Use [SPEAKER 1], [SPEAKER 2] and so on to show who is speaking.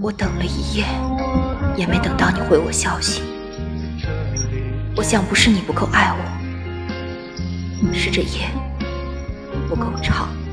[SPEAKER 1] 我等了一夜也没等到你回我消息。我想不是你不够爱我是这夜不够长。